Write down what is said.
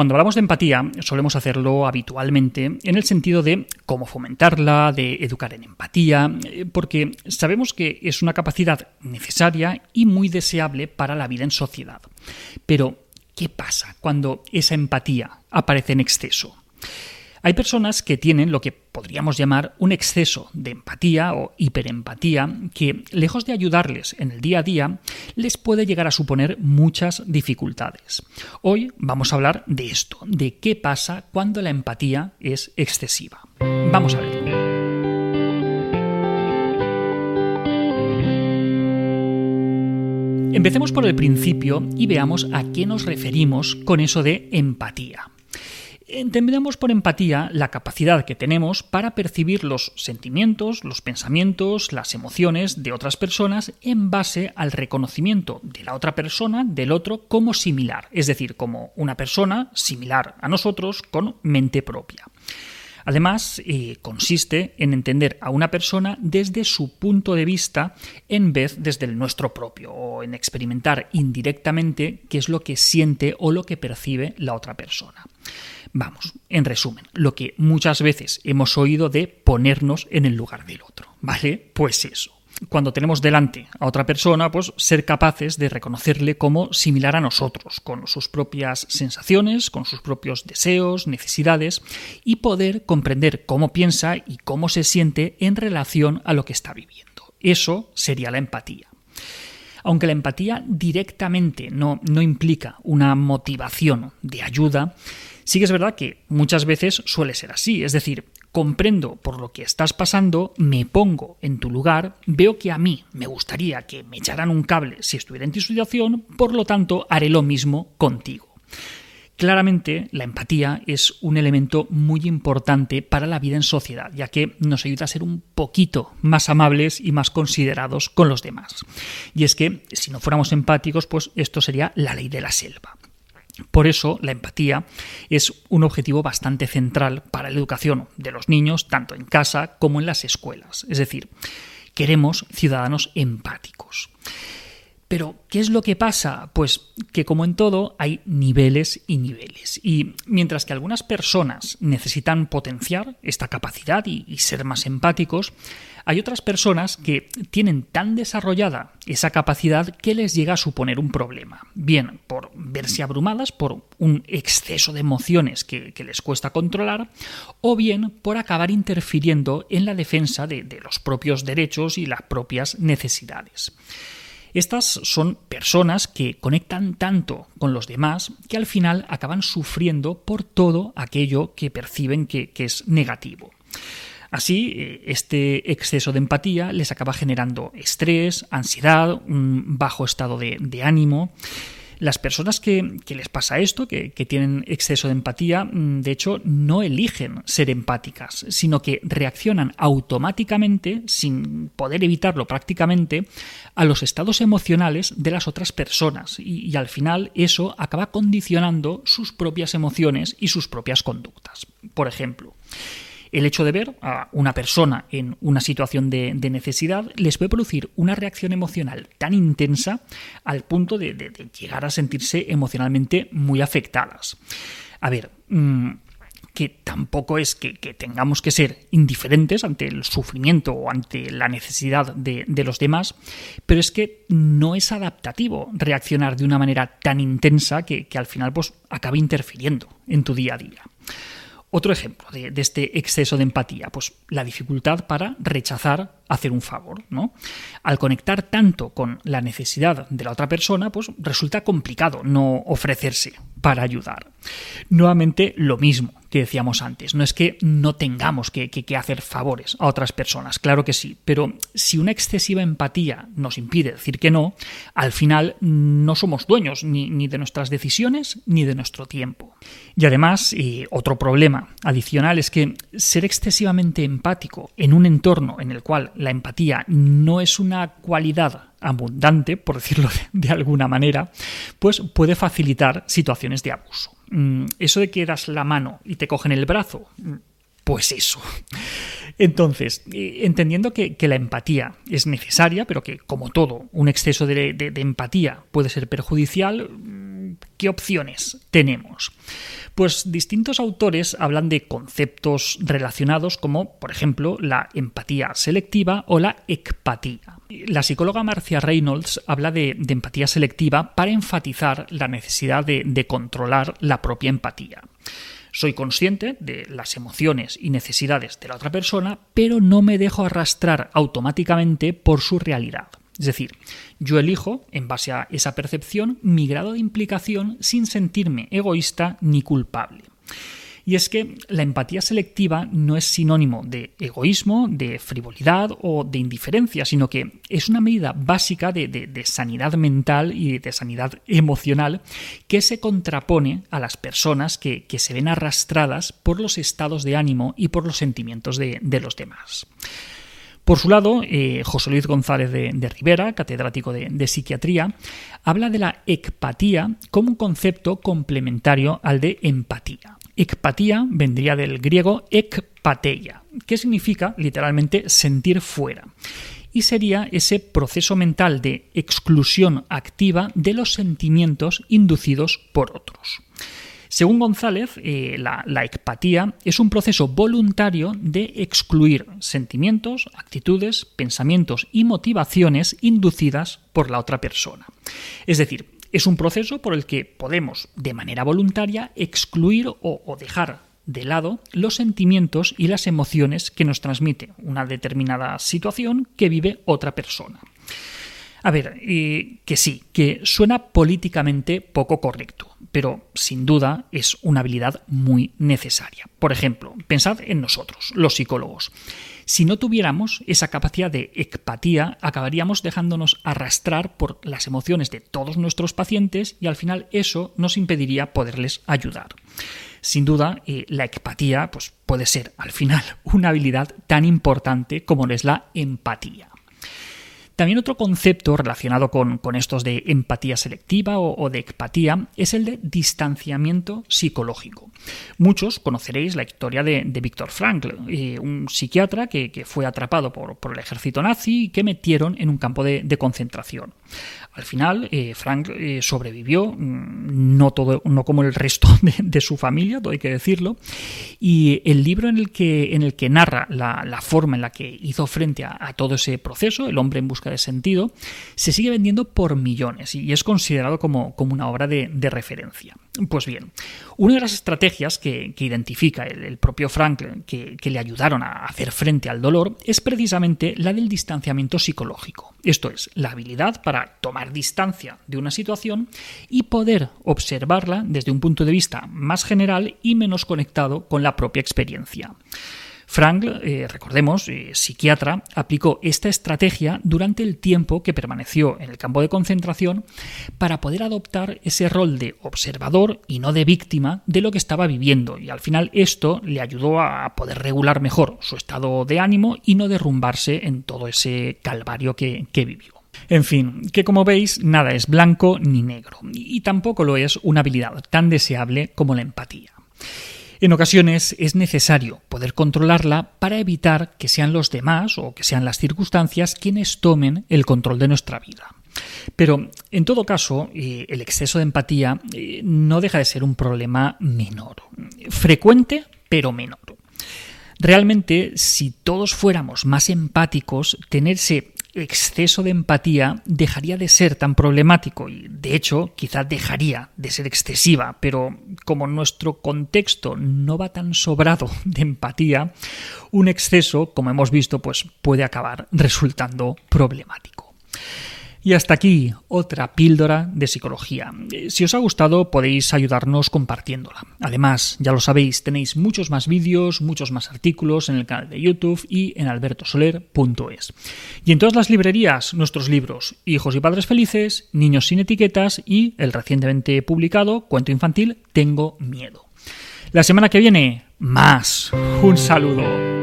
Cuando hablamos de empatía, solemos hacerlo habitualmente en el sentido de cómo fomentarla, de educar en empatía, eh, porque sabemos que es una capacidad necesaria y muy deseable para la vida en sociedad. Pero, ¿qué pasa cuando esa empatía aparece en exceso? Hay personas que tienen lo que podríamos llamar un exceso de empatía o hiperempatía que, lejos de ayudarles en el día a día, les puede llegar a suponer muchas dificultades. Hoy vamos a hablar de esto, de qué pasa cuando la empatía es excesiva. Vamos a verlo. Empecemos por el principio y veamos a qué nos referimos con eso de empatía. Entendemos por empatía la capacidad que tenemos para percibir los sentimientos, los pensamientos, las emociones de otras personas en base al reconocimiento de la otra persona, del otro, como similar, es decir, como una persona similar a nosotros con mente propia. Además, eh, consiste en entender a una persona desde su punto de vista en vez desde el nuestro propio, o en experimentar indirectamente qué es lo que siente o lo que percibe la otra persona. Vamos, en resumen, lo que muchas veces hemos oído de ponernos en el lugar del otro, ¿vale? Pues eso. Cuando tenemos delante a otra persona, pues ser capaces de reconocerle como similar a nosotros, con sus propias sensaciones, con sus propios deseos, necesidades, y poder comprender cómo piensa y cómo se siente en relación a lo que está viviendo. Eso sería la empatía. Aunque la empatía directamente no, no implica una motivación de ayuda, Sí que es verdad que muchas veces suele ser así, es decir, comprendo por lo que estás pasando, me pongo en tu lugar, veo que a mí me gustaría que me echaran un cable si estuviera en tu situación, por lo tanto haré lo mismo contigo. Claramente, la empatía es un elemento muy importante para la vida en sociedad, ya que nos ayuda a ser un poquito más amables y más considerados con los demás. Y es que si no fuéramos empáticos, pues esto sería la ley de la selva. Por eso, la empatía es un objetivo bastante central para la educación de los niños, tanto en casa como en las escuelas. Es decir, queremos ciudadanos empáticos. Pero, ¿qué es lo que pasa? Pues que como en todo hay niveles y niveles. Y mientras que algunas personas necesitan potenciar esta capacidad y, ser más empáticos, hay otras personas que tienen tan desarrollada esa capacidad que les llega a suponer un problema. Bien por verse abrumadas por un exceso de emociones que, les cuesta controlar, o bien por acabar interfiriendo en la defensa de los propios derechos y las propias necesidades. Estas son personas que conectan tanto con los demás que al final acaban sufriendo por todo aquello que perciben que, es negativo. Así, eh, este exceso de empatía les acaba generando estrés, ansiedad, un bajo estado de, de ánimo las personas que, les pasa esto, que, tienen exceso de empatía, mm, de hecho, no eligen ser empáticas, sino que reaccionan automáticamente, sin poder evitarlo prácticamente, a los estados emocionales de las otras personas. y al final eso acaba condicionando sus propias emociones y sus propias conductas. Por ejemplo, el hecho de ver a una persona en una situación de, necesidad les puede producir una reacción emocional tan intensa al punto de, llegar a sentirse emocionalmente muy afectadas. A ver, mm, que tampoco es que, tengamos que ser indiferentes ante el sufrimiento o ante la necesidad de, de, los demás, pero es que no es adaptativo reaccionar de una manera tan intensa que, al final pues, acabe interfiriendo en tu día a día. Otro ejemplo de, este exceso de empatía, pues la dificultad para rechazar hacer un favor, ¿no? Al conectar tanto con la necesidad de la otra persona, pues resulta complicado no ofrecerse para ayudar. Nuevamente lo mismo que decíamos antes, no es que no tengamos que, hacer favores a otras personas, claro que sí, pero si una excesiva empatía nos impide decir que no, al final no somos dueños ni, de nuestras decisiones ni de nuestro tiempo. Y además, otro problema adicional es que ser excesivamente empático en un entorno en el cual la empatía no es una cualidad abundante, por decirlo de, alguna manera, pues puede facilitar situaciones de abuso. Mm, eso de que das la mano y te cogen el brazo, mm, pues eso. Entonces, eh, entendiendo que, la empatía es necesaria, pero que, como todo, un exceso de empatía puede ser perjudicial, ¿qué opciones tenemos? Pues distintos autores hablan de conceptos relacionados como, por ejemplo, la empatía selectiva o la ecpatía. La psicóloga Marcia Reynolds habla de, empatía selectiva para enfatizar la necesidad de controlar la propia empatía. Soy consciente de las emociones y necesidades de la otra persona, pero no me dejo arrastrar automáticamente por su realidad. Es decir, yo elijo, en base a esa percepción, mi grado de implicación sin sentirme egoísta ni culpable. Y es que la empatía selectiva no es sinónimo de egoísmo, de frivolidad o de indiferencia, sino que es una medida básica de, sanidad mental y de sanidad emocional que se contrapone a las personas que, se ven arrastradas por los estados de ánimo y por los sentimientos de, los demás. Por su lado, eh, José Luis González de, Rivera, catedrático de, de, psiquiatría, habla de la ecpatía como un concepto complementario al de empatía. Ecpatía vendría del griego ekpateia, que significa literalmente sentir fuera. Y sería ese proceso mental de exclusión activa de los sentimientos inducidos por otros. Según González, eh, la, la ecpatía es un proceso voluntario de excluir sentimientos, actitudes, pensamientos y motivaciones inducidas por la otra persona. Es decir, es un proceso por el que podemos, de manera voluntaria, excluir o, dejar de lado los sentimientos y las emociones que nos transmite una determinada situación que vive otra persona. A ver, eh, que sí, que suena políticamente poco correcto, pero sin duda es una habilidad muy necesaria. Por ejemplo, pensad en nosotros, los psicólogos. Si no tuviéramos esa capacidad de ecpatía, acabaríamos dejándonos arrastrar por las emociones de todos nuestros pacientes y al final eso nos impediría poderles ayudar. Sin duda, eh, la ecpatía pues, puede ser al final una habilidad tan importante como es la empatía. También otro concepto relacionado con, estos de empatía selectiva o, de ecpatía es el de distanciamiento psicológico. Muchos conoceréis la historia de, de Viktor Frankl, eh, un psiquiatra que, fue atrapado por, el ejército nazi y que metieron en un campo de, concentración. Al final, eh, Frank eh, sobrevivió, mm, no, todo, no como el resto de, su familia, todo hay que decirlo, y el libro en el que, en el que narra la, forma en la que hizo frente a, todo ese proceso, El hombre en busca de sentido, se sigue vendiendo por millones y es considerado como, como una obra de, referencia. Pues bien, una de las estrategias que, identifica el, propio Franklin que, que, le ayudaron a hacer frente al dolor es precisamente la del distanciamiento psicológico. Esto es, la habilidad para tomar distancia de una situación y poder observarla desde un punto de vista más general y menos conectado con la propia experiencia. Frank, eh, recordemos, eh, psiquiatra, aplicó esta estrategia durante el tiempo que permaneció en el campo de concentración para poder adoptar ese rol de observador y no de víctima de lo que estaba viviendo y al final esto le ayudó a poder regular mejor su estado de ánimo y no derrumbarse en todo ese calvario que, que vivió. En fin, que como veis, nada es blanco ni negro, y tampoco lo es una habilidad tan deseable como la empatía. En ocasiones es necesario poder controlarla para evitar que sean los demás o que sean las circunstancias quienes tomen el control de nuestra vida. Pero, en todo caso, eh, el exceso de empatía eh, no deja de ser un problema menor. Frecuente, pero menor. Realmente, si todos fuéramos más empáticos, tenerse exceso de empatía dejaría de ser tan problemático y de hecho quizá dejaría de ser excesiva, pero como nuestro contexto no va tan sobrado de empatía, un exceso, como hemos visto, pues puede acabar resultando problemático. Y hasta aquí otra píldora de psicología. Eh, si os ha gustado podéis ayudarnos compartiéndola. Además, ya lo sabéis, tenéis muchos más vídeos, muchos más artículos en el canal de YouTube y en albertosoler.es. Y en todas las librerías, nuestros libros Hijos y Padres Felices, Niños sin Etiquetas y el recientemente publicado cuento infantil Tengo Miedo. La semana que viene, más. Un saludo.